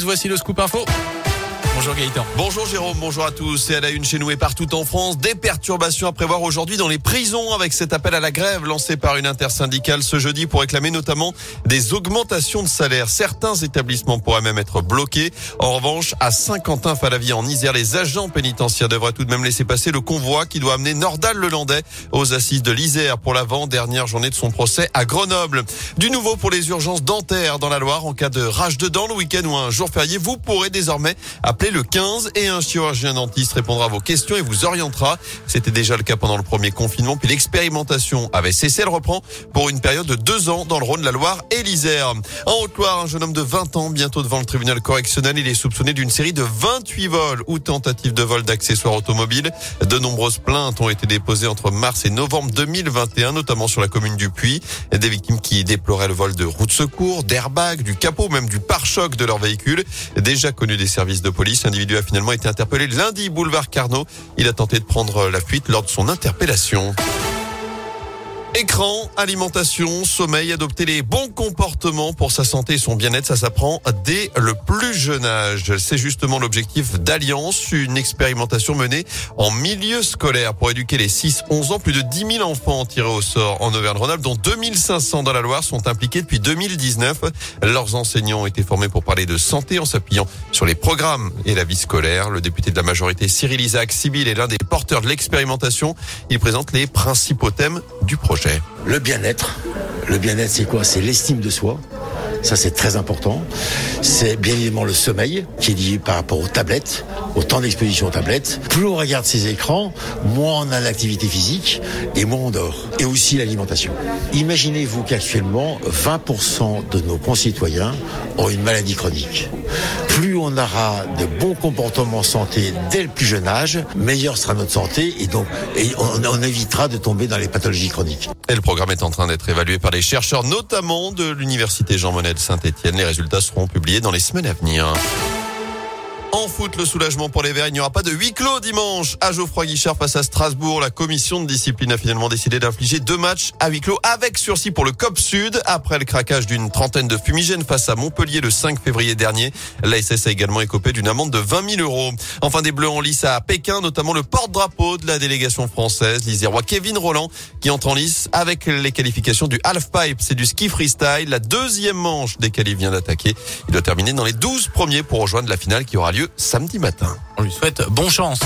16, voici le scoop info. Bonjour Gaëtan. Bonjour Jérôme, bonjour à tous. Et à la une chez nous et partout en France, des perturbations à prévoir aujourd'hui dans les prisons avec cet appel à la grève lancé par une intersyndicale ce jeudi pour réclamer notamment des augmentations de salaire. Certains établissements pourraient même être bloqués. En revanche, à Saint-Quentin-Falavie en Isère, les agents pénitentiaires devraient tout de même laisser passer le convoi qui doit amener Nordal Lelandais aux assises de l'Isère pour l'avant-dernière journée de son procès à Grenoble. Du nouveau pour les urgences dentaires dans la Loire en cas de rage de dents le week-end ou un jour férié, vous pourrez désormais appeler le 15 et un chirurgien dentiste répondra à vos questions et vous orientera. C'était déjà le cas pendant le premier confinement. Puis l'expérimentation avait cessé. Elle reprend pour une période de deux ans dans le Rhône, la Loire et l'Isère. En Haute-Loire, un jeune homme de 20 ans, bientôt devant le tribunal correctionnel, il est soupçonné d'une série de 28 vols ou tentatives de vol d'accessoires automobiles. De nombreuses plaintes ont été déposées entre mars et novembre 2021, notamment sur la commune du Puy. Des victimes qui déploraient le vol de roues de secours, d'airbags, du capot, même du pare-choc de leur véhicule. Déjà connu des services de police, L'individu a finalement été interpellé lundi boulevard Carnot. Il a tenté de prendre la fuite lors de son interpellation. Écran, alimentation, sommeil, adopter les bons comportements pour sa santé et son bien-être, ça s'apprend dès le plus jeune âge. C'est justement l'objectif d'Alliance, une expérimentation menée en milieu scolaire pour éduquer les 6-11 ans. Plus de 10 000 enfants tirés au sort en Auvergne-Rhône-Alpes, dont 2500 dans la Loire, sont impliqués depuis 2019. Leurs enseignants ont été formés pour parler de santé en s'appuyant sur les programmes et la vie scolaire. Le député de la majorité, Cyril Isaac Sibyl, est l'un des porteurs de l'expérimentation. Il présente les principaux thèmes du projet. Le bien-être. Le bien-être, c'est quoi? C'est l'estime de soi. Ça, c'est très important. C'est bien évidemment le sommeil, qui est lié par rapport aux tablettes, au temps d'exposition aux tablettes. Plus on regarde ces écrans, moins on a l'activité physique et moins on dort. Et aussi l'alimentation. Imaginez-vous qu'actuellement, 20% de nos concitoyens ont une maladie chronique. Plus on aura de bons comportements santé dès le plus jeune âge, meilleure sera notre santé et donc on, évitera de tomber dans les pathologies chroniques. Le programme est en train d'être évalué par les chercheurs, notamment de l'Université Jean Monnet de Saint-Etienne. Les résultats seront publiés dans les semaines à venir. En foot, le soulagement pour les Verts. Il n'y aura pas de huis clos dimanche à Geoffroy Guichard face à Strasbourg. La commission de discipline a finalement décidé d'infliger deux matchs à huis clos avec sursis pour le COP Sud après le craquage d'une trentaine de fumigènes face à Montpellier le 5 février dernier. L'ASS a également écopé d'une amende de 20 000 euros. Enfin, des Bleus en lice à Pékin, notamment le porte-drapeau de la délégation française, l'Isérois Kevin Roland, qui entre en lice avec les qualifications du half-pipe. C'est du ski freestyle. La deuxième manche des qualifs vient d'attaquer. Il doit terminer dans les 12 premiers pour rejoindre la finale qui aura samedi matin. On lui souhaite bonne chance.